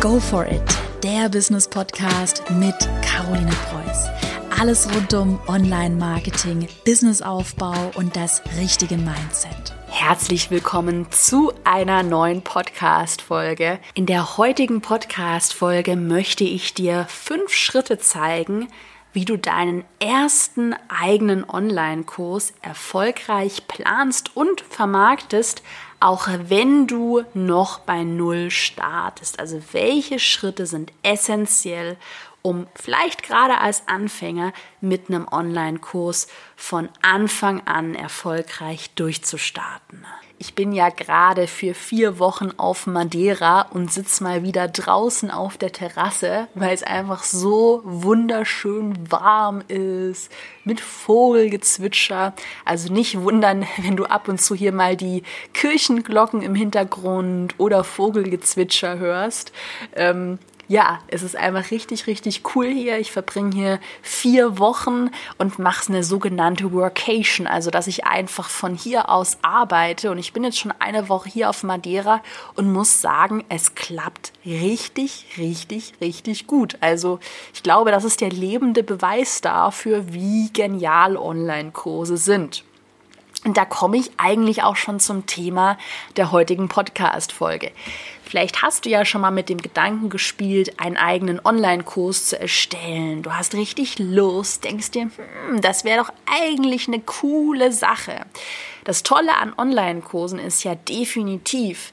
Go for it, der Business Podcast mit Caroline Preuß. Alles rund um Online-Marketing, Businessaufbau und das richtige Mindset. Herzlich willkommen zu einer neuen Podcast-Folge. In der heutigen Podcast-Folge möchte ich dir fünf Schritte zeigen, wie du deinen ersten eigenen Online-Kurs erfolgreich planst und vermarktest, auch wenn du noch bei Null startest. Also welche Schritte sind essentiell, um vielleicht gerade als Anfänger mit einem Online-Kurs von Anfang an erfolgreich durchzustarten. Ich bin ja gerade für vier Wochen auf Madeira und sitze mal wieder draußen auf der Terrasse, weil es einfach so wunderschön warm ist, mit Vogelgezwitscher. Also nicht wundern, wenn du ab und zu hier mal die Kirchenglocken im Hintergrund oder Vogelgezwitscher hörst. Ähm, ja, es ist einfach richtig, richtig cool hier. Ich verbringe hier vier Wochen und mache eine sogenannte Workation, also dass ich einfach von hier aus arbeite. Und ich bin jetzt schon eine Woche hier auf Madeira und muss sagen, es klappt richtig, richtig, richtig gut. Also ich glaube, das ist der lebende Beweis dafür, wie genial Online-Kurse sind. Und da komme ich eigentlich auch schon zum Thema der heutigen Podcast-Folge. Vielleicht hast du ja schon mal mit dem Gedanken gespielt, einen eigenen Online-Kurs zu erstellen. Du hast richtig Lust, denkst dir, hm, das wäre doch eigentlich eine coole Sache. Das Tolle an Online-Kursen ist ja definitiv,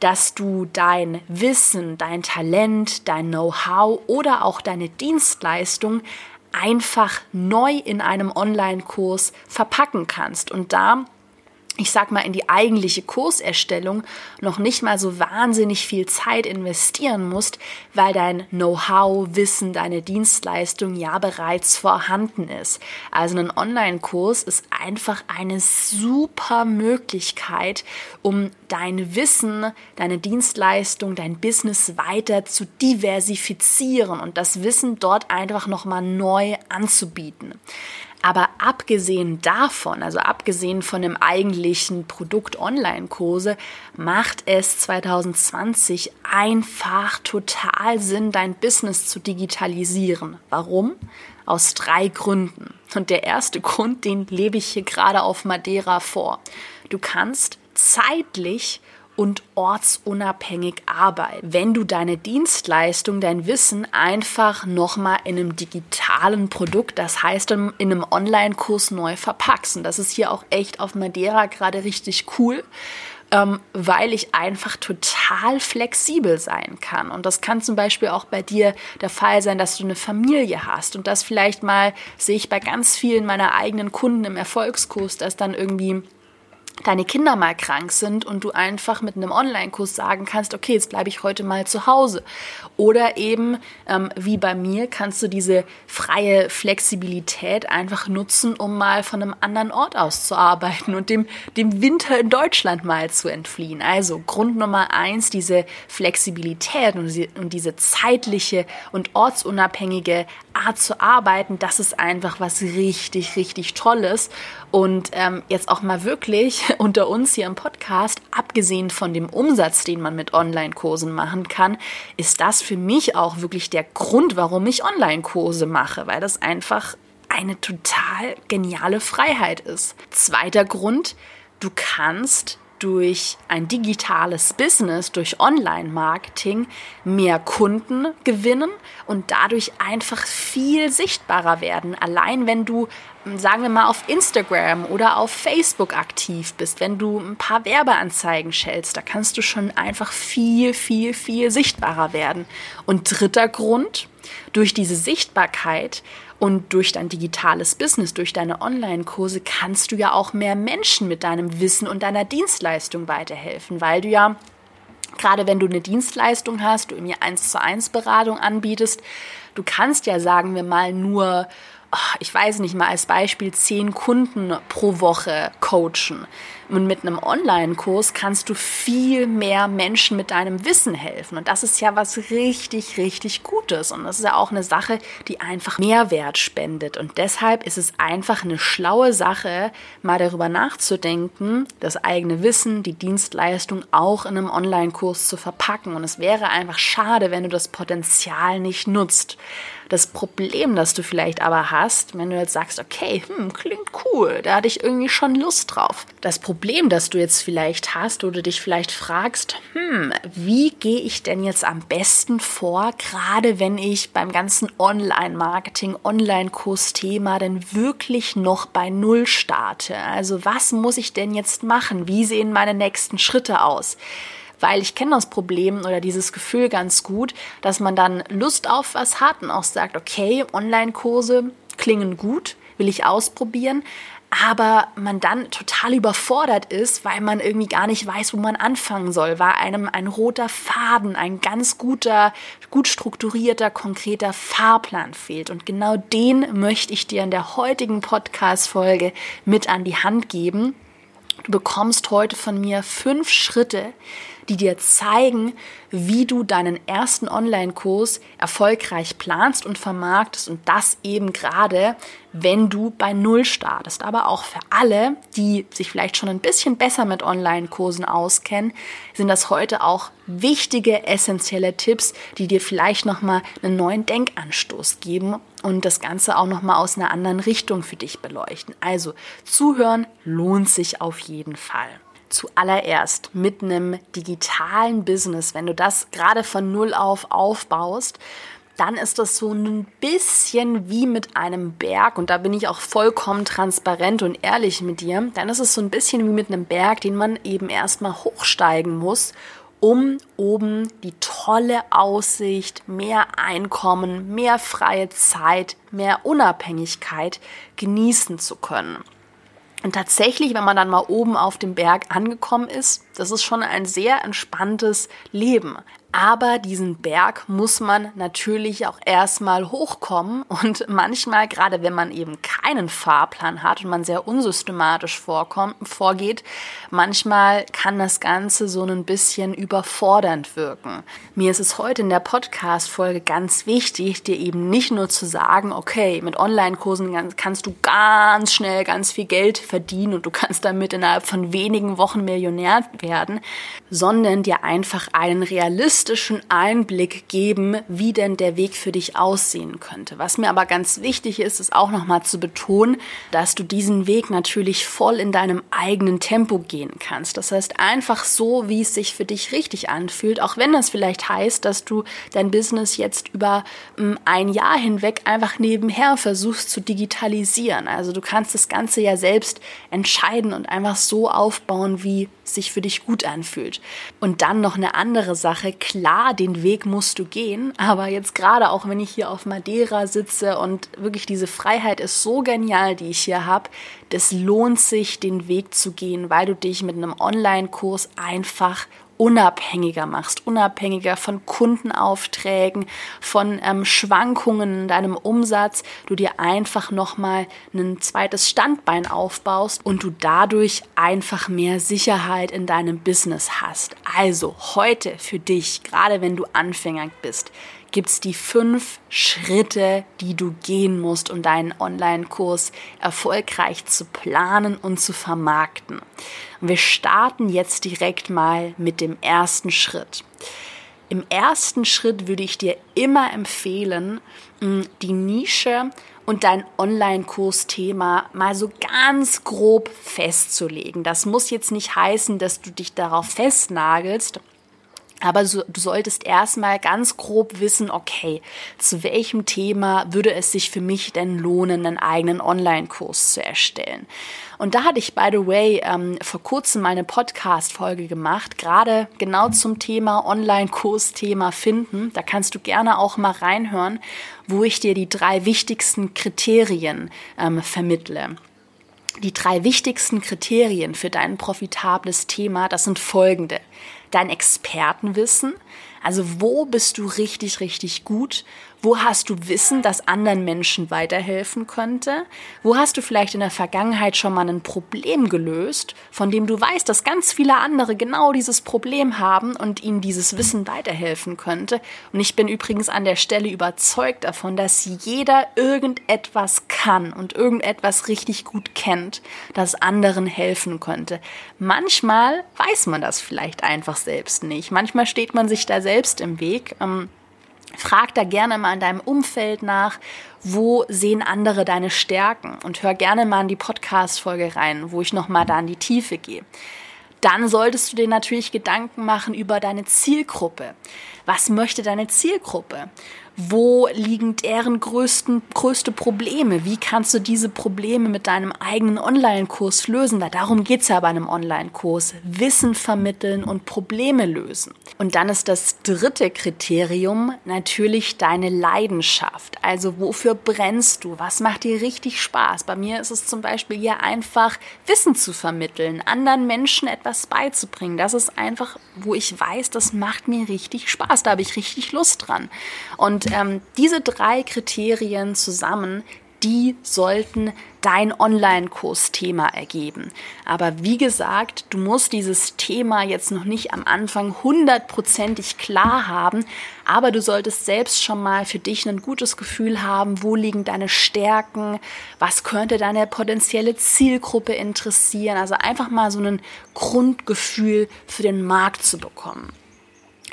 dass du dein Wissen, dein Talent, dein Know-how oder auch deine Dienstleistung einfach neu in einem Online-Kurs verpacken kannst. Und da ich sag mal, in die eigentliche Kurserstellung noch nicht mal so wahnsinnig viel Zeit investieren musst, weil dein Know-how, Wissen, deine Dienstleistung ja bereits vorhanden ist. Also ein Online-Kurs ist einfach eine super Möglichkeit, um dein Wissen, deine Dienstleistung, dein Business weiter zu diversifizieren und das Wissen dort einfach nochmal neu anzubieten. Aber abgesehen davon, also abgesehen von dem eigentlichen Produkt Online-Kurse, macht es 2020 einfach total Sinn, dein Business zu digitalisieren. Warum? Aus drei Gründen. Und der erste Grund, den lebe ich hier gerade auf Madeira vor. Du kannst zeitlich und ortsunabhängig arbeiten. Wenn du deine Dienstleistung, dein Wissen einfach nochmal in einem digitalen Produkt, das heißt in einem Online-Kurs neu verpackst. Und das ist hier auch echt auf Madeira gerade richtig cool. Ähm, weil ich einfach total flexibel sein kann. Und das kann zum Beispiel auch bei dir der Fall sein, dass du eine Familie hast und das vielleicht mal sehe ich bei ganz vielen meiner eigenen Kunden im Erfolgskurs, dass dann irgendwie deine Kinder mal krank sind und du einfach mit einem Online-Kurs sagen kannst, okay, jetzt bleibe ich heute mal zu Hause. Oder eben, ähm, wie bei mir, kannst du diese freie Flexibilität einfach nutzen, um mal von einem anderen Ort aus zu arbeiten und dem, dem Winter in Deutschland mal zu entfliehen. Also Grund Nummer eins, diese Flexibilität und, die, und diese zeitliche und ortsunabhängige Art zu arbeiten, das ist einfach was richtig, richtig Tolles. Und ähm, jetzt auch mal wirklich unter uns hier im Podcast, abgesehen von dem Umsatz, den man mit Online-Kursen machen kann, ist das für mich auch wirklich der Grund, warum ich Online-Kurse mache, weil das einfach eine total geniale Freiheit ist. Zweiter Grund, du kannst durch ein digitales Business, durch Online-Marketing mehr Kunden gewinnen und dadurch einfach viel sichtbarer werden. Allein wenn du, sagen wir mal, auf Instagram oder auf Facebook aktiv bist, wenn du ein paar Werbeanzeigen schältst, da kannst du schon einfach viel, viel, viel sichtbarer werden. Und dritter Grund, durch diese Sichtbarkeit und durch dein digitales Business, durch deine Online-Kurse kannst du ja auch mehr Menschen mit deinem Wissen und deiner Dienstleistung weiterhelfen, weil du ja gerade wenn du eine Dienstleistung hast, du mir eins zu eins Beratung anbietest, du kannst ja sagen wir mal nur ich weiß nicht mal als Beispiel zehn Kunden pro Woche coachen. Und mit einem Online-Kurs kannst du viel mehr Menschen mit deinem Wissen helfen. Und das ist ja was richtig, richtig Gutes. Und das ist ja auch eine Sache, die einfach Mehrwert spendet. Und deshalb ist es einfach eine schlaue Sache, mal darüber nachzudenken, das eigene Wissen, die Dienstleistung auch in einem Online-Kurs zu verpacken. Und es wäre einfach schade, wenn du das Potenzial nicht nutzt. Das Problem, das du vielleicht aber hast, wenn du jetzt sagst, okay, hm, klingt cool, da hatte ich irgendwie schon Lust drauf. Das Problem, das du jetzt vielleicht hast, oder dich vielleicht fragst, hm, wie gehe ich denn jetzt am besten vor, gerade wenn ich beim ganzen Online-Marketing, Online-Kurs-Thema denn wirklich noch bei Null starte? Also was muss ich denn jetzt machen? Wie sehen meine nächsten Schritte aus? Weil ich kenne das Problem oder dieses Gefühl ganz gut, dass man dann Lust auf was hat und auch sagt, okay, Online-Kurse klingen gut, will ich ausprobieren, aber man dann total überfordert ist, weil man irgendwie gar nicht weiß, wo man anfangen soll, weil einem ein roter Faden, ein ganz guter, gut strukturierter, konkreter Fahrplan fehlt. Und genau den möchte ich dir in der heutigen Podcast-Folge mit an die Hand geben. Du bekommst heute von mir fünf Schritte, die dir zeigen, wie du deinen ersten Online-Kurs erfolgreich planst und vermarktest und das eben gerade, wenn du bei Null startest. Aber auch für alle, die sich vielleicht schon ein bisschen besser mit Online-Kursen auskennen, sind das heute auch wichtige, essentielle Tipps, die dir vielleicht nochmal einen neuen Denkanstoß geben und das Ganze auch nochmal aus einer anderen Richtung für dich beleuchten. Also zuhören lohnt sich auf jeden Fall zuallererst mit einem digitalen Business, wenn du das gerade von Null auf aufbaust, dann ist das so ein bisschen wie mit einem Berg und da bin ich auch vollkommen transparent und ehrlich mit dir. Dann ist es so ein bisschen wie mit einem Berg, den man eben erstmal hochsteigen muss, um oben die tolle Aussicht, mehr Einkommen, mehr freie Zeit, mehr Unabhängigkeit genießen zu können. Und tatsächlich, wenn man dann mal oben auf dem Berg angekommen ist, das ist schon ein sehr entspanntes Leben. Aber diesen Berg muss man natürlich auch erstmal hochkommen und manchmal, gerade wenn man eben keinen Fahrplan hat und man sehr unsystematisch vorkommt, vorgeht, manchmal kann das Ganze so ein bisschen überfordernd wirken. Mir ist es heute in der Podcast-Folge ganz wichtig, dir eben nicht nur zu sagen, okay, mit Online-Kursen kannst du ganz schnell ganz viel Geld verdienen und du kannst damit innerhalb von wenigen Wochen Millionär werden, sondern dir einfach einen realistischen Einblick geben, wie denn der Weg für dich aussehen könnte. Was mir aber ganz wichtig ist, ist auch nochmal zu betonen, dass du diesen Weg natürlich voll in deinem eigenen Tempo gehen kannst. Das heißt einfach so, wie es sich für dich richtig anfühlt, auch wenn das vielleicht heißt, dass du dein Business jetzt über hm, ein Jahr hinweg einfach nebenher versuchst zu digitalisieren. Also du kannst das Ganze ja selbst entscheiden und einfach so aufbauen, wie sich für dich gut anfühlt. Und dann noch eine andere Sache. Klar, den Weg musst du gehen, aber jetzt gerade auch, wenn ich hier auf Madeira sitze und wirklich diese Freiheit ist so genial, die ich hier habe, das lohnt sich, den Weg zu gehen, weil du dich mit einem Online-Kurs einfach unabhängiger machst, unabhängiger von Kundenaufträgen, von ähm, Schwankungen in deinem Umsatz, du dir einfach nochmal ein zweites Standbein aufbaust und du dadurch einfach mehr Sicherheit in deinem Business hast. Also heute für dich, gerade wenn du Anfänger bist, gibt es die fünf Schritte, die du gehen musst, um deinen Online-Kurs erfolgreich zu planen und zu vermarkten. Und wir starten jetzt direkt mal mit dem ersten Schritt. Im ersten Schritt würde ich dir immer empfehlen, die Nische und dein Online-Kursthema mal so ganz grob festzulegen. Das muss jetzt nicht heißen, dass du dich darauf festnagelst, aber so, du solltest erstmal ganz grob wissen, okay, zu welchem Thema würde es sich für mich denn lohnen, einen eigenen Online-Kurs zu erstellen? Und da hatte ich, by the way, ähm, vor kurzem meine Podcast-Folge gemacht, gerade genau zum Thema Online-Kurs-Thema finden. Da kannst du gerne auch mal reinhören, wo ich dir die drei wichtigsten Kriterien ähm, vermittle. Die drei wichtigsten Kriterien für dein profitables Thema, das sind folgende. dein Expertenwissen, also wo bist du richtig, richtig gut? Wo hast du Wissen, das anderen Menschen weiterhelfen könnte? Wo hast du vielleicht in der Vergangenheit schon mal ein Problem gelöst, von dem du weißt, dass ganz viele andere genau dieses Problem haben und ihnen dieses Wissen weiterhelfen könnte? Und ich bin übrigens an der Stelle überzeugt davon, dass jeder irgendetwas kann und irgendetwas richtig gut kennt, das anderen helfen könnte. Manchmal weiß man das vielleicht einfach selbst nicht. Manchmal steht man sich da selbst im Weg. Ähm, Frag da gerne mal in deinem Umfeld nach, wo sehen andere deine Stärken und hör gerne mal in die Podcast-Folge rein, wo ich nochmal da in die Tiefe gehe. Dann solltest du dir natürlich Gedanken machen über deine Zielgruppe. Was möchte deine Zielgruppe? Wo liegen deren größten, größte Probleme? Wie kannst du diese Probleme mit deinem eigenen Online-Kurs lösen? Darum geht's ja bei einem Online-Kurs. Wissen vermitteln und Probleme lösen. Und dann ist das dritte Kriterium natürlich deine Leidenschaft. Also wofür brennst du? Was macht dir richtig Spaß? Bei mir ist es zum Beispiel hier einfach Wissen zu vermitteln, anderen Menschen etwas beizubringen. Das ist einfach, wo ich weiß, das macht mir richtig Spaß. Da habe ich richtig Lust dran. Und ähm, diese drei Kriterien zusammen, die sollten dein Online-Kurs-Thema ergeben. Aber wie gesagt, du musst dieses Thema jetzt noch nicht am Anfang hundertprozentig klar haben, aber du solltest selbst schon mal für dich ein gutes Gefühl haben, wo liegen deine Stärken, was könnte deine potenzielle Zielgruppe interessieren, also einfach mal so ein Grundgefühl für den Markt zu bekommen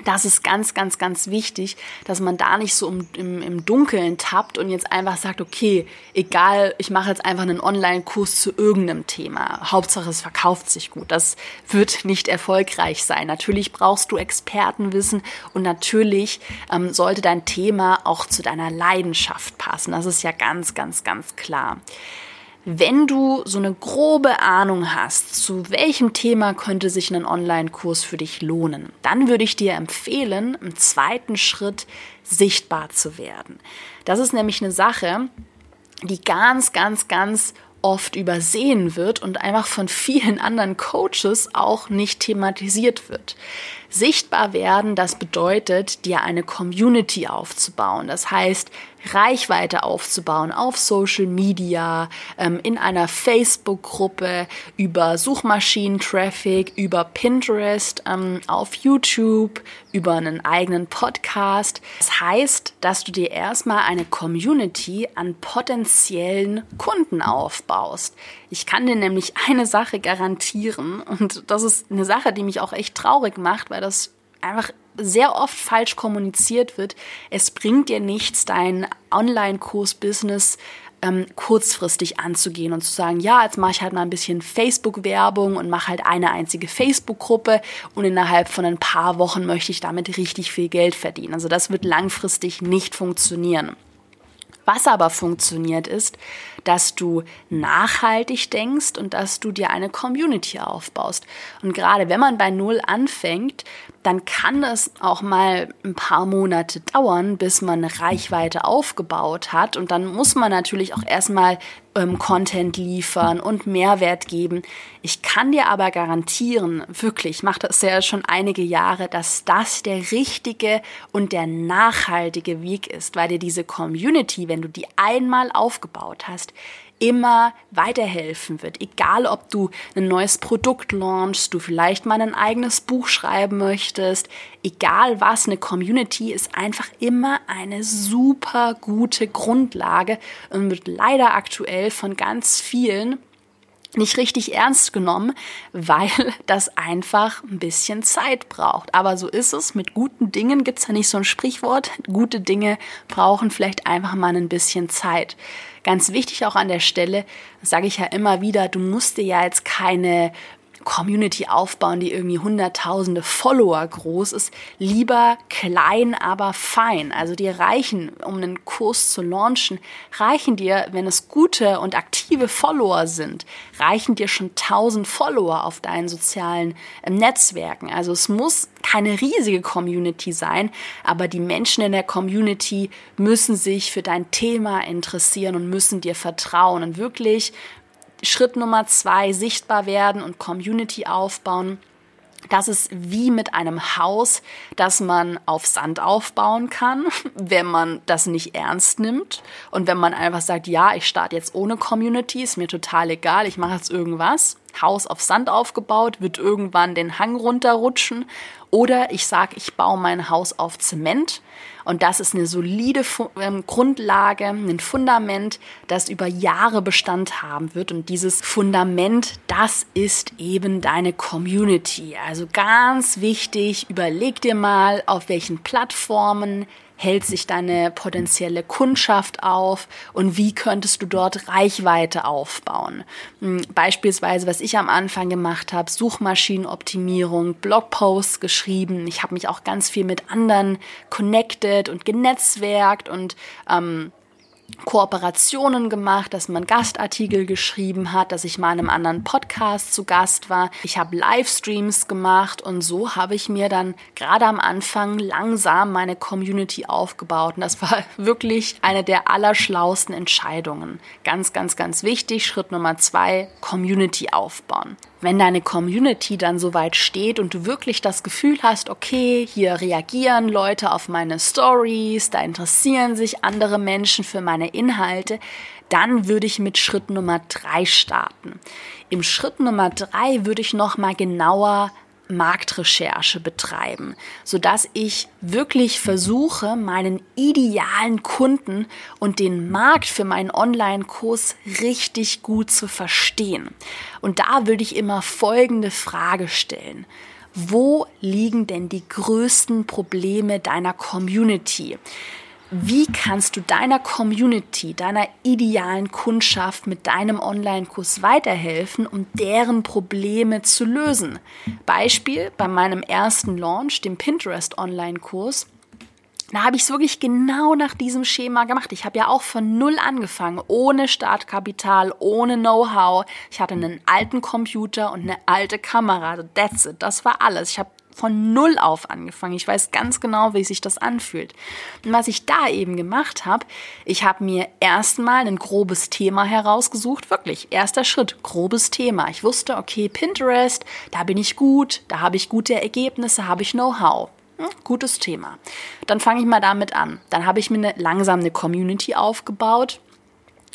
das ist ganz, ganz, ganz wichtig, dass man da nicht so im, im, im Dunkeln tappt und jetzt einfach sagt, okay, egal, ich mache jetzt einfach einen Online-Kurs zu irgendeinem Thema. Hauptsache, es verkauft sich gut. Das wird nicht erfolgreich sein. Natürlich brauchst du Expertenwissen und natürlich ähm, sollte dein Thema auch zu deiner Leidenschaft passen. Das ist ja ganz, ganz, ganz klar. Wenn du so eine grobe Ahnung hast, zu welchem Thema könnte sich ein Online-Kurs für dich lohnen, dann würde ich dir empfehlen, im zweiten Schritt sichtbar zu werden. Das ist nämlich eine Sache, die ganz, ganz, ganz oft übersehen wird und einfach von vielen anderen Coaches auch nicht thematisiert wird. Sichtbar werden, das bedeutet, dir eine Community aufzubauen. Das heißt, Reichweite aufzubauen auf Social Media, ähm, in einer Facebook-Gruppe, über Suchmaschinen-Traffic, über Pinterest, ähm, auf YouTube, über einen eigenen Podcast. Das heißt, dass du dir erstmal eine Community an potenziellen Kunden aufbaust. Ich kann dir nämlich eine Sache garantieren und das ist eine Sache, die mich auch echt traurig macht, weil das einfach sehr oft falsch kommuniziert wird. Es bringt dir nichts, dein Online-Kurs-Business ähm, kurzfristig anzugehen und zu sagen, ja, jetzt mache ich halt mal ein bisschen Facebook-Werbung und mache halt eine einzige Facebook-Gruppe und innerhalb von ein paar Wochen möchte ich damit richtig viel Geld verdienen. Also das wird langfristig nicht funktionieren. Was aber funktioniert ist, dass du nachhaltig denkst und dass du dir eine Community aufbaust. Und gerade wenn man bei Null anfängt, dann kann es auch mal ein paar Monate dauern, bis man eine Reichweite aufgebaut hat. Und dann muss man natürlich auch erstmal ähm, Content liefern und Mehrwert geben. Ich kann dir aber garantieren, wirklich, ich mache das ja schon einige Jahre, dass das der richtige und der nachhaltige Weg ist, weil dir diese Community, wenn du die einmal aufgebaut hast, immer weiterhelfen wird. Egal, ob du ein neues Produkt launchst, du vielleicht mal ein eigenes Buch schreiben möchtest, egal was, eine Community ist einfach immer eine super gute Grundlage und wird leider aktuell von ganz vielen nicht richtig ernst genommen, weil das einfach ein bisschen Zeit braucht. Aber so ist es. Mit guten Dingen gibt's ja nicht so ein Sprichwort. Gute Dinge brauchen vielleicht einfach mal ein bisschen Zeit. Ganz wichtig auch an der Stelle, sage ich ja immer wieder, du musst dir ja jetzt keine Community aufbauen, die irgendwie hunderttausende Follower groß ist. Lieber klein, aber fein. Also die reichen, um einen Kurs zu launchen, reichen dir, wenn es gute und aktive Follower sind, reichen dir schon tausend Follower auf deinen sozialen äh, Netzwerken. Also es muss keine riesige Community sein, aber die Menschen in der Community müssen sich für dein Thema interessieren und müssen dir vertrauen und wirklich Schritt Nummer zwei, sichtbar werden und Community aufbauen. Das ist wie mit einem Haus, das man auf Sand aufbauen kann, wenn man das nicht ernst nimmt und wenn man einfach sagt, ja, ich starte jetzt ohne Community, ist mir total egal, ich mache jetzt irgendwas. Haus auf Sand aufgebaut, wird irgendwann den Hang runterrutschen. Oder ich sage, ich baue mein Haus auf Zement und das ist eine solide Fu ähm, Grundlage, ein Fundament, das über Jahre Bestand haben wird. Und dieses Fundament, das ist eben deine Community. Also ganz wichtig, überleg dir mal, auf welchen Plattformen hält sich deine potenzielle Kundschaft auf und wie könntest du dort Reichweite aufbauen. Hm, beispielsweise, was ich am Anfang gemacht habe, Suchmaschinenoptimierung, Blogposts geschrieben. Ich habe mich auch ganz viel mit anderen connected und genetzwerkt und ähm, Kooperationen gemacht, dass man Gastartikel geschrieben hat, dass ich mal in einem anderen Podcast zu Gast war. Ich habe Livestreams gemacht und so habe ich mir dann gerade am Anfang langsam meine Community aufgebaut. Und das war wirklich eine der allerschlausten Entscheidungen. Ganz, ganz, ganz wichtig. Schritt Nummer zwei, Community aufbauen wenn deine Community dann soweit steht und du wirklich das Gefühl hast, okay, hier reagieren Leute auf meine Stories, da interessieren sich andere Menschen für meine Inhalte, dann würde ich mit Schritt Nummer drei starten. Im Schritt Nummer drei würde ich noch mal genauer Marktrecherche betreiben, so dass ich wirklich versuche, meinen idealen Kunden und den Markt für meinen Online-Kurs richtig gut zu verstehen. Und da würde ich immer folgende Frage stellen. Wo liegen denn die größten Probleme deiner Community? Wie kannst du deiner Community, deiner idealen Kundschaft mit deinem Online-Kurs weiterhelfen, um deren Probleme zu lösen. Beispiel bei meinem ersten Launch, dem Pinterest Online-Kurs. Da habe ich es wirklich genau nach diesem Schema gemacht. Ich habe ja auch von null angefangen, ohne Startkapital, ohne Know-how. Ich hatte einen alten Computer und eine alte Kamera. That's it. Das war alles. Ich habe von Null auf angefangen. Ich weiß ganz genau, wie sich das anfühlt. Und was ich da eben gemacht habe, ich habe mir erstmal ein grobes Thema herausgesucht. Wirklich, erster Schritt, grobes Thema. Ich wusste, okay, Pinterest, da bin ich gut, da habe ich gute Ergebnisse, habe ich Know-how. Hm, gutes Thema. Dann fange ich mal damit an. Dann habe ich mir eine, langsam eine Community aufgebaut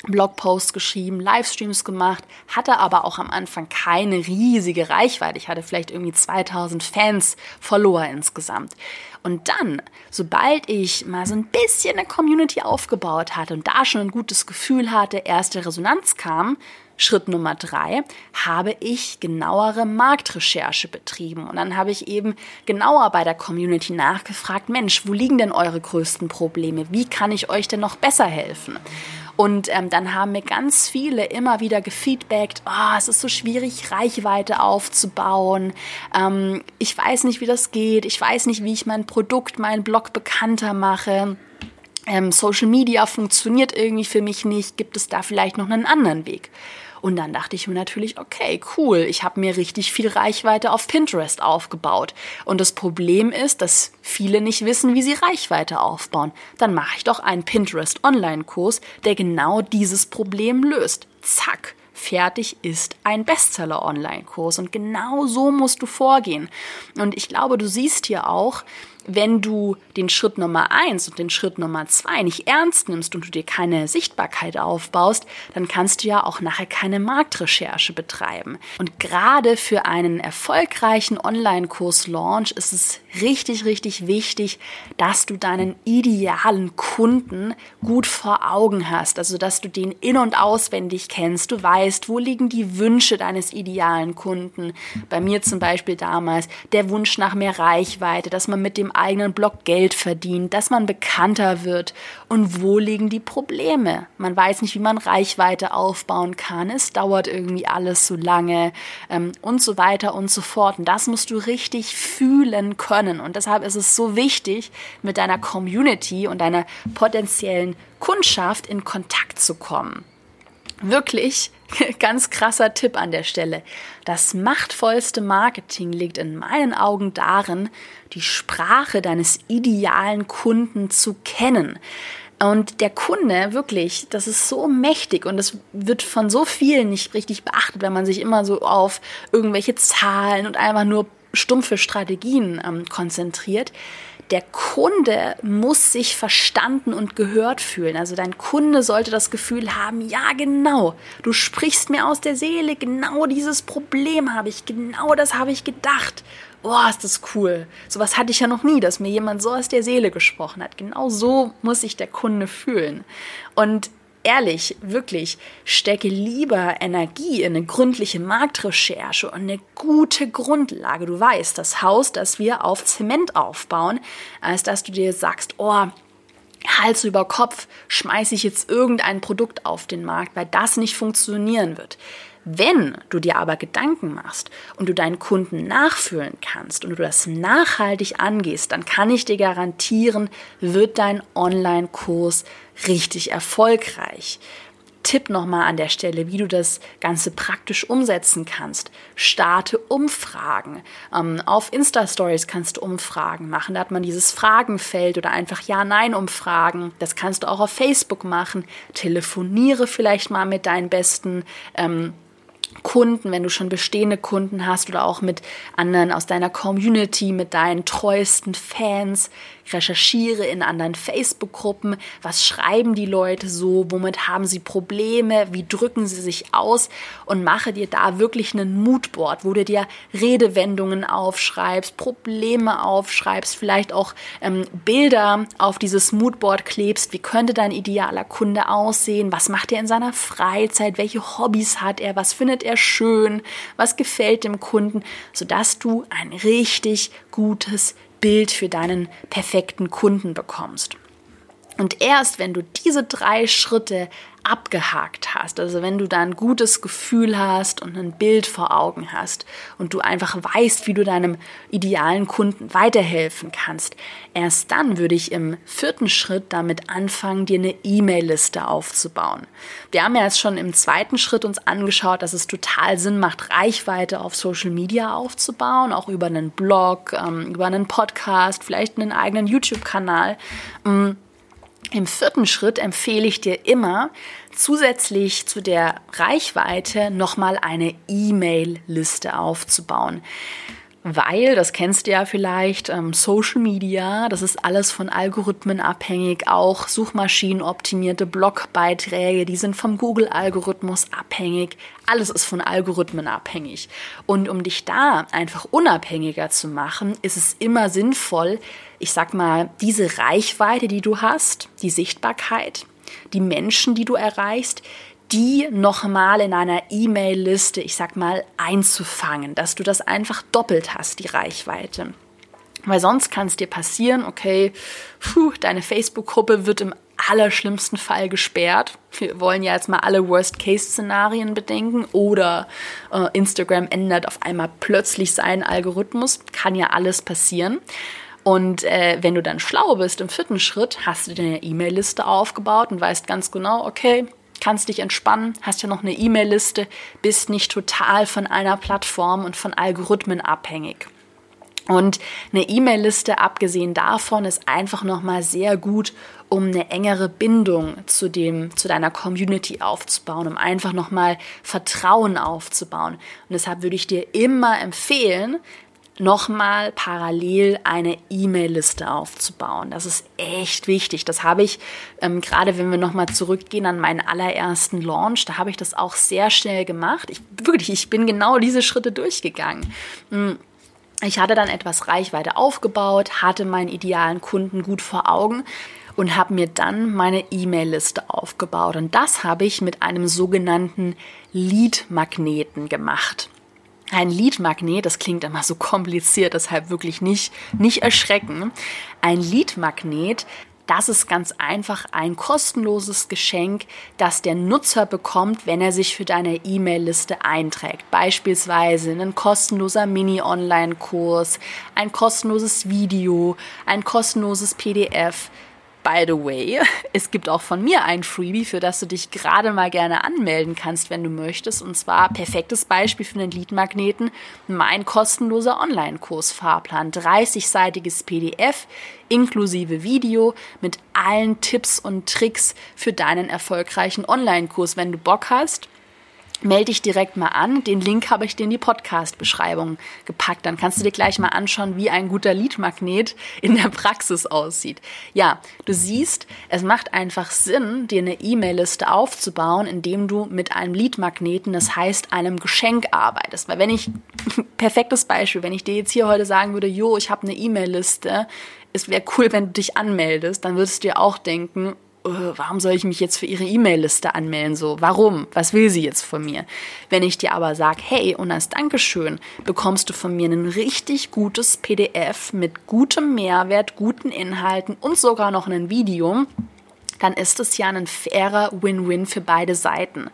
Blogposts geschrieben, Livestreams gemacht, hatte aber auch am Anfang keine riesige Reichweite. Ich hatte vielleicht irgendwie 2000 Fans, Follower insgesamt. Und dann, sobald ich mal so ein bisschen eine Community aufgebaut hatte und da schon ein gutes Gefühl hatte, erste Resonanz kam, Schritt Nummer drei, habe ich genauere Marktrecherche betrieben. Und dann habe ich eben genauer bei der Community nachgefragt, Mensch, wo liegen denn eure größten Probleme? Wie kann ich euch denn noch besser helfen? Und ähm, dann haben mir ganz viele immer wieder gefeedbackt, oh, es ist so schwierig, Reichweite aufzubauen. Ähm, ich weiß nicht, wie das geht. Ich weiß nicht, wie ich mein Produkt, meinen Blog bekannter mache. Ähm, Social Media funktioniert irgendwie für mich nicht. Gibt es da vielleicht noch einen anderen Weg? Und dann dachte ich mir natürlich, okay, cool, ich habe mir richtig viel Reichweite auf Pinterest aufgebaut. Und das Problem ist, dass viele nicht wissen, wie sie Reichweite aufbauen. Dann mache ich doch einen Pinterest Online-Kurs, der genau dieses Problem löst. Zack fertig ist ein Bestseller-Online-Kurs. Und genau so musst du vorgehen. Und ich glaube, du siehst hier auch, wenn du den Schritt Nummer eins und den Schritt Nummer zwei nicht ernst nimmst und du dir keine Sichtbarkeit aufbaust, dann kannst du ja auch nachher keine Marktrecherche betreiben. Und gerade für einen erfolgreichen Online-Kurs-Launch ist es richtig, richtig wichtig, dass du deinen idealen Kunden gut vor Augen hast. Also, dass du den in- und auswendig kennst. Du weißt, wo liegen die Wünsche deines idealen Kunden. Bei mir zum Beispiel damals der Wunsch nach mehr Reichweite, dass man mit dem eigenen Blog Geld verdient, dass man bekannter wird. Und wo liegen die Probleme? Man weiß nicht, wie man Reichweite aufbauen kann. Es dauert irgendwie alles so lange ähm, und so weiter und so fort. Und das musst du richtig fühlen können. Und deshalb ist es so wichtig, mit deiner Community und deiner potenziellen Kundschaft in Kontakt zu kommen. Wirklich ganz krasser Tipp an der Stelle. Das machtvollste Marketing liegt in meinen Augen darin, die Sprache deines idealen Kunden zu kennen. Und der Kunde, wirklich, das ist so mächtig und das wird von so vielen nicht richtig beachtet, wenn man sich immer so auf irgendwelche Zahlen und einfach nur stumpfe Strategien ähm, konzentriert. Der Kunde muss sich verstanden und gehört fühlen. Also dein Kunde sollte das Gefühl haben, ja genau, du sprichst mir aus der Seele, genau dieses Problem habe ich, genau das habe ich gedacht. Boah, ist das cool. Sowas hatte ich ja noch nie, dass mir jemand so aus der Seele gesprochen hat. Genau so muss sich der Kunde fühlen. Und ehrlich, wirklich, stecke lieber Energie in eine gründliche Marktrecherche und eine gute Grundlage. Du weißt, das Haus, das wir auf Zement aufbauen, als dass du dir sagst, oh, Hals über Kopf schmeiße ich jetzt irgendein Produkt auf den Markt, weil das nicht funktionieren wird. Wenn du dir aber Gedanken machst und du deinen Kunden nachfühlen kannst und du das nachhaltig angehst, dann kann ich dir garantieren, wird dein Online-Kurs richtig erfolgreich. Tipp nochmal an der Stelle, wie du das Ganze praktisch umsetzen kannst. Starte Umfragen. Ähm, auf Insta-Stories kannst du Umfragen machen. Da hat man dieses Fragenfeld oder einfach Ja-Nein-Umfragen. Das kannst du auch auf Facebook machen. Telefoniere vielleicht mal mit deinen besten ähm, Kunden, wenn du schon bestehende Kunden hast oder auch mit anderen aus deiner Community, mit deinen treuesten Fans, recherchiere in anderen Facebook-Gruppen, was schreiben die Leute so, womit haben sie Probleme, wie drücken sie sich aus? Und mache dir da wirklich einen Moodboard, wo du dir Redewendungen aufschreibst, Probleme aufschreibst, vielleicht auch ähm, Bilder auf dieses Moodboard klebst, wie könnte dein idealer Kunde aussehen, was macht er in seiner Freizeit, welche Hobbys hat er, was findet er schön, was gefällt dem Kunden, sodass du ein richtig gutes Bild für deinen perfekten Kunden bekommst. Und erst wenn du diese drei Schritte abgehakt hast, also wenn du da ein gutes Gefühl hast und ein Bild vor Augen hast und du einfach weißt, wie du deinem idealen Kunden weiterhelfen kannst, erst dann würde ich im vierten Schritt damit anfangen, dir eine E-Mail-Liste aufzubauen. Wir haben ja jetzt schon im zweiten Schritt uns angeschaut, dass es total Sinn macht, Reichweite auf Social Media aufzubauen, auch über einen Blog, ähm, über einen Podcast, vielleicht einen eigenen YouTube-Kanal. Im vierten Schritt empfehle ich dir immer, zusätzlich zu der Reichweite nochmal eine E-Mail-Liste aufzubauen weil, das kennst du ja vielleicht, ähm, Social Media, das ist alles von Algorithmen abhängig, auch suchmaschinenoptimierte Blogbeiträge, die sind vom Google-Algorithmus abhängig, alles ist von Algorithmen abhängig. Und um dich da einfach unabhängiger zu machen, ist es immer sinnvoll, ich sag mal, diese Reichweite, die du hast, die Sichtbarkeit, die Menschen, die du erreichst, die nochmal in einer E-Mail-Liste, ich sag mal, einzufangen, dass du das einfach doppelt hast, die Reichweite. Weil sonst kann es dir passieren, okay, puh, deine Facebook-Gruppe wird im allerschlimmsten Fall gesperrt. Wir wollen ja jetzt mal alle Worst-Case-Szenarien bedenken oder äh, Instagram ändert auf einmal plötzlich seinen Algorithmus. Kann ja alles passieren. Und äh, wenn du dann schlau bist im vierten Schritt, hast du deine E-Mail-Liste aufgebaut und weißt ganz genau, okay, kannst dich entspannen, hast ja noch eine E-Mail-Liste, bist nicht total von einer Plattform und von Algorithmen abhängig. Und eine E-Mail-Liste, abgesehen davon, ist einfach nochmal sehr gut, um eine engere Bindung zu dem, zu deiner Community aufzubauen, um einfach nochmal Vertrauen aufzubauen. Und deshalb würde ich dir immer empfehlen, nochmal parallel eine E-Mail-Liste aufzubauen. Das ist echt wichtig. Das habe ich, ähm, gerade wenn wir nochmal zurückgehen an meinen allerersten Launch, da habe ich das auch sehr schnell gemacht. Ich, wirklich, ich bin genau diese Schritte durchgegangen. Hm. Ich hatte dann etwas Reichweite aufgebaut, hatte meinen idealen Kunden gut vor Augen und habe mir dann meine E-Mail-Liste aufgebaut. Und das habe ich mit einem sogenannten Lead-Magneten gemacht. Ein Leadmagnet, das klingt immer so kompliziert, deshalb wirklich nicht, nicht erschrecken. Ein Leadmagnet, das ist ganz einfach ein kostenloses Geschenk, das der Nutzer bekommt, wenn er sich für deine E-Mail-Liste einträgt. Beispielsweise ein kostenloser Mini-Online-Kurs, ein kostenloses Video, ein kostenloses PDF By the way, es gibt auch von mir ein Freebie, für das du dich gerade mal gerne anmelden kannst, wenn du möchtest. Und zwar perfektes Beispiel für den Leadmagneten, mein kostenloser Online-Kurs Fahrplan. 30-seitiges PDF inklusive Video mit allen Tipps und Tricks für deinen erfolgreichen Online-Kurs. Wenn du Bock hast, melde dich direkt mal an. Den Link habe ich dir in die Podcast-Beschreibung gepackt. Dann kannst du dir gleich mal anschauen, wie ein guter Leadmagnet in der Praxis aussieht. Ja, du siehst, es macht einfach Sinn, dir eine E-Mail-Liste aufzubauen, indem du mit einem Leadmagneten, das heißt einem Geschenk arbeitest. Weil wenn ich, perfektes Beispiel, wenn ich dir jetzt hier heute sagen würde, jo, ich habe eine E-Mail-Liste, es wäre cool, wenn du dich anmeldest, dann würdest du dir auch denken, warum soll ich mich jetzt für ihre E-Mail-Liste anmelden? So, warum? Was will sie jetzt von mir? Wenn ich dir aber sage, hey, und als Dankeschön bekommst du von mir ein richtig gutes PDF mit gutem Mehrwert, guten Inhalten und sogar noch ein Video, dann ist es ja ein fairer Win-Win für beide Seiten.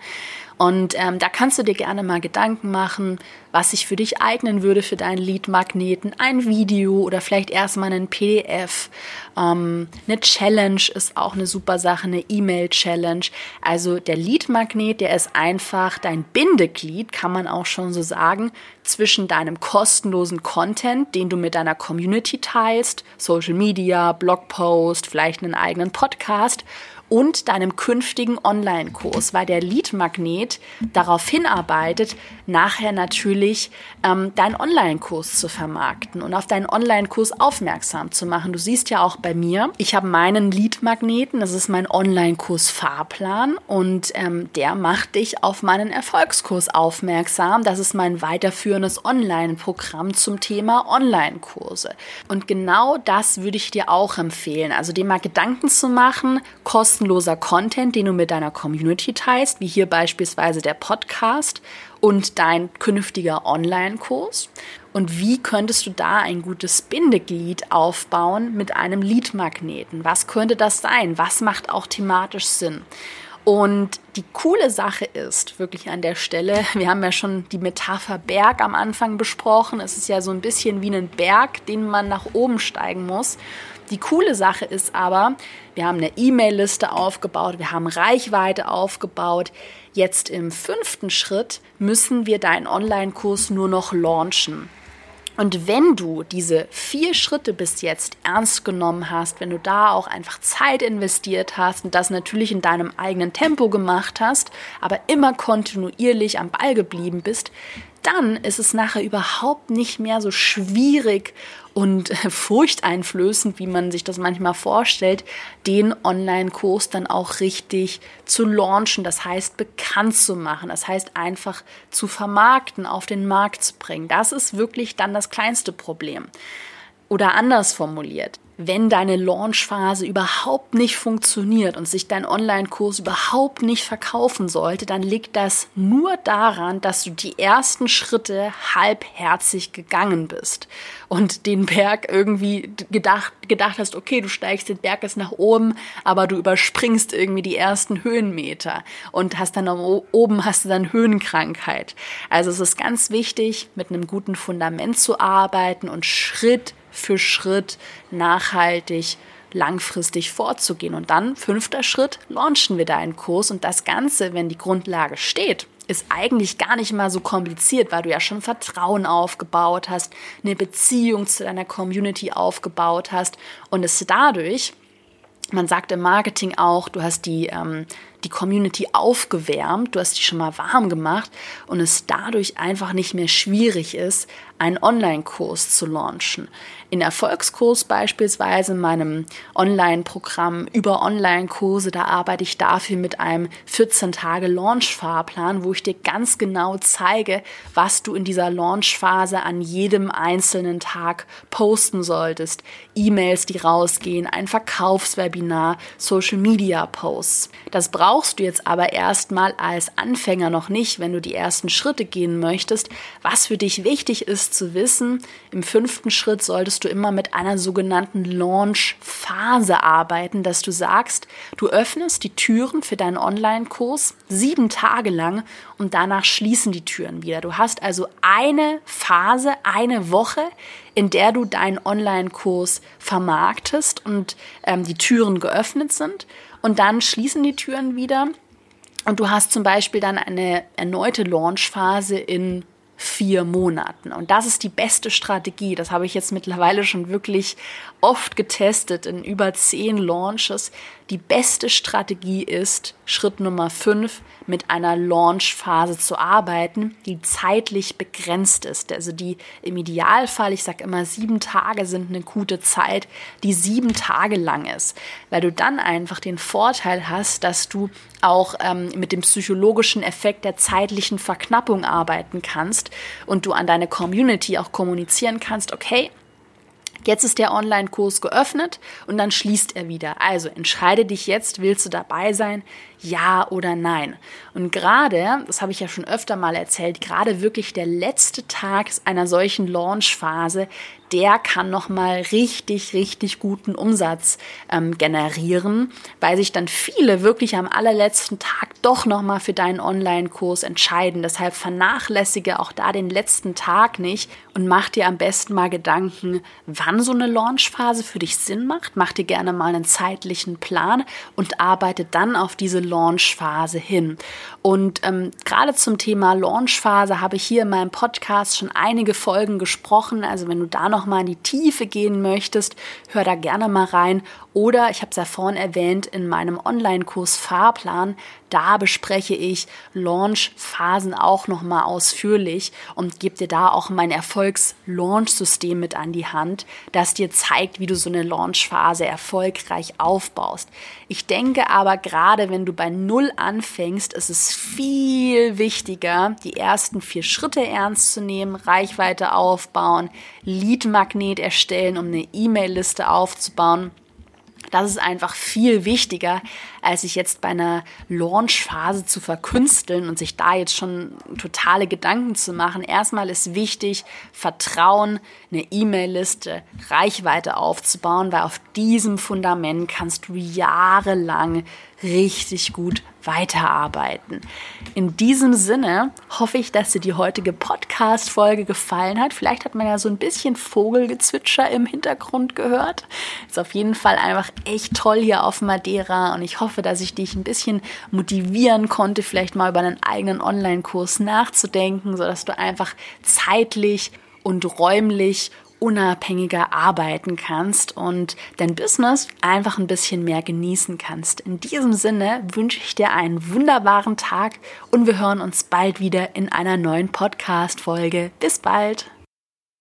Und ähm, da kannst du dir gerne mal Gedanken machen, was sich für dich eignen würde für deinen Lead-Magneten. Ein Video oder vielleicht erstmal ein PDF. Ähm, eine Challenge ist auch eine super Sache, eine E-Mail-Challenge. Also der Lead-Magnet, der ist einfach dein Bindeglied, kann man auch schon so sagen, zwischen deinem kostenlosen Content, den du mit deiner Community teilst, Social Media, Blogpost, vielleicht einen eigenen Podcast und deinem künftigen Online-Kurs, weil der Lead-Magnet darauf hinarbeitet, nachher natürlich ähm, deinen Online-Kurs zu vermarkten und auf deinen Online-Kurs aufmerksam zu machen. Du siehst ja auch bei mir, ich habe meinen Lead-Magneten, das ist mein Online-Kurs-Fahrplan und ähm, der macht dich auf meinen Erfolgskurs aufmerksam. Das ist mein weiterführendes Online-Programm zum Thema Online-Kurse. Und genau das würde ich dir auch empfehlen. Also dir mal Gedanken zu machen, kostenlos kostenloser Content, den du mit deiner Community teilst, wie hier beispielsweise der Podcast und dein künftiger Online-Kurs. Und wie könntest du da ein gutes Bindeglied aufbauen mit einem Leadmagneten? Was könnte das sein? Was macht auch thematisch Sinn? Und die coole Sache ist wirklich an der Stelle, wir haben ja schon die Metapher Berg am Anfang besprochen. Es ist ja so ein bisschen wie ein Berg, den man nach oben steigen muss. Die coole Sache ist aber, wir haben eine E-Mail-Liste aufgebaut, wir haben Reichweite aufgebaut. Jetzt im fünften Schritt müssen wir deinen Online-Kurs nur noch launchen. Und wenn du diese vier Schritte bis jetzt ernst genommen hast, wenn du da auch einfach Zeit investiert hast und das natürlich in deinem eigenen Tempo gemacht hast, aber immer kontinuierlich am Ball geblieben bist, dann ist es nachher überhaupt nicht mehr so schwierig und furchteinflößend, wie man sich das manchmal vorstellt, den Online-Kurs dann auch richtig zu launchen, das heißt bekannt zu machen, das heißt einfach zu vermarkten, auf den Markt zu bringen. Das ist wirklich dann das kleinste Problem. Oder anders formuliert, wenn deine Launchphase überhaupt nicht funktioniert und sich dein Online-Kurs überhaupt nicht verkaufen sollte, dann liegt das nur daran, dass du die ersten Schritte halbherzig gegangen bist und den Berg irgendwie gedacht, gedacht hast, okay, du steigst den Berg jetzt nach oben, aber du überspringst irgendwie die ersten Höhenmeter und hast dann oben hast du dann Höhenkrankheit. Also es ist ganz wichtig, mit einem guten Fundament zu arbeiten und Schritt für Schritt nachhaltig langfristig vorzugehen. Und dann, fünfter Schritt, launchen wir deinen Kurs. Und das Ganze, wenn die Grundlage steht, ist eigentlich gar nicht mal so kompliziert, weil du ja schon Vertrauen aufgebaut hast, eine Beziehung zu deiner Community aufgebaut hast und es dadurch, man sagt im Marketing auch, du hast die, ähm, die Community aufgewärmt, du hast die schon mal warm gemacht und es dadurch einfach nicht mehr schwierig ist, einen Online-Kurs zu launchen. In Erfolgskurs beispielsweise, in meinem Online-Programm über Online-Kurse, da arbeite ich dafür mit einem 14-Tage-Launch-Fahrplan, wo ich dir ganz genau zeige, was du in dieser Launch-Phase an jedem einzelnen Tag posten solltest. E-Mails, die rausgehen, ein Verkaufswebinar, Social-Media-Posts. Das brauchst du jetzt aber erstmal als Anfänger noch nicht, wenn du die ersten Schritte gehen möchtest. Was für dich wichtig ist, zu wissen, im fünften Schritt solltest du immer mit einer sogenannten Launch-Phase arbeiten, dass du sagst, du öffnest die Türen für deinen Online-Kurs sieben Tage lang und danach schließen die Türen wieder. Du hast also eine Phase, eine Woche, in der du deinen Online-Kurs vermarktest und ähm, die Türen geöffnet sind und dann schließen die Türen wieder. Und du hast zum Beispiel dann eine erneute Launch-Phase in vier Monaten. Und das ist die beste Strategie. Das habe ich jetzt mittlerweile schon wirklich oft getestet in über zehn Launches. Die beste Strategie ist, Schritt Nummer 5, mit einer Launch-Phase zu arbeiten, die zeitlich begrenzt ist. Also die im Idealfall, ich sage immer, sieben Tage sind eine gute Zeit, die sieben Tage lang ist, weil du dann einfach den Vorteil hast, dass du auch ähm, mit dem psychologischen Effekt der zeitlichen Verknappung arbeiten kannst und du an deine Community auch kommunizieren kannst, okay, Jetzt ist der Online-Kurs geöffnet und dann schließt er wieder. Also entscheide dich jetzt, willst du dabei sein? Ja oder nein? Und gerade, das habe ich ja schon öfter mal erzählt, gerade wirklich der letzte Tag einer solchen Launch-Phase, der kann nochmal richtig, richtig guten Umsatz ähm, generieren, weil sich dann viele wirklich am allerletzten Tag doch nochmal für deinen Online-Kurs entscheiden. Deshalb vernachlässige auch da den letzten Tag nicht und mach dir am besten mal Gedanken, wann so eine Launchphase für dich Sinn macht. Mach dir gerne mal einen zeitlichen Plan und arbeite dann auf diese Launchphase hin. Und ähm, gerade zum Thema Launchphase habe ich hier in meinem Podcast schon einige Folgen gesprochen. Also wenn du da noch mal in die Tiefe gehen möchtest, hör da gerne mal rein. Oder ich habe es ja vorhin erwähnt, in meinem Online-Kurs Fahrplan, da bespreche ich Launch-Phasen auch noch mal ausführlich und gebe dir da auch mein Erfolgs-Launch-System mit an die Hand, das dir zeigt, wie du so eine Launch-Phase erfolgreich aufbaust. Ich denke aber gerade, wenn du bei Null anfängst, ist es viel wichtiger, die ersten vier Schritte ernst zu nehmen, Reichweite aufbauen, Lead-Magnet erstellen, um eine E-Mail-Liste aufzubauen das ist einfach viel wichtiger, als sich jetzt bei einer Launch-Phase zu verkünsteln und sich da jetzt schon totale Gedanken zu machen. Erstmal ist wichtig, Vertrauen, eine E-Mail-Liste, Reichweite aufzubauen, weil auf diesem Fundament kannst du jahrelang richtig gut weiterarbeiten. In diesem Sinne hoffe ich, dass dir die heutige Podcast-Folge gefallen hat. Vielleicht hat man ja so ein bisschen Vogelgezwitscher im Hintergrund gehört. Ist auf jeden Fall einfach echt toll hier auf Madeira und ich hoffe, dass ich dich ein bisschen motivieren konnte, vielleicht mal über einen eigenen Online-Kurs nachzudenken, sodass du einfach zeitlich und räumlich unabhängiger arbeiten kannst und dein Business einfach ein bisschen mehr genießen kannst. In diesem Sinne wünsche ich dir einen wunderbaren Tag und wir hören uns bald wieder in einer neuen Podcast-Folge. Bis bald!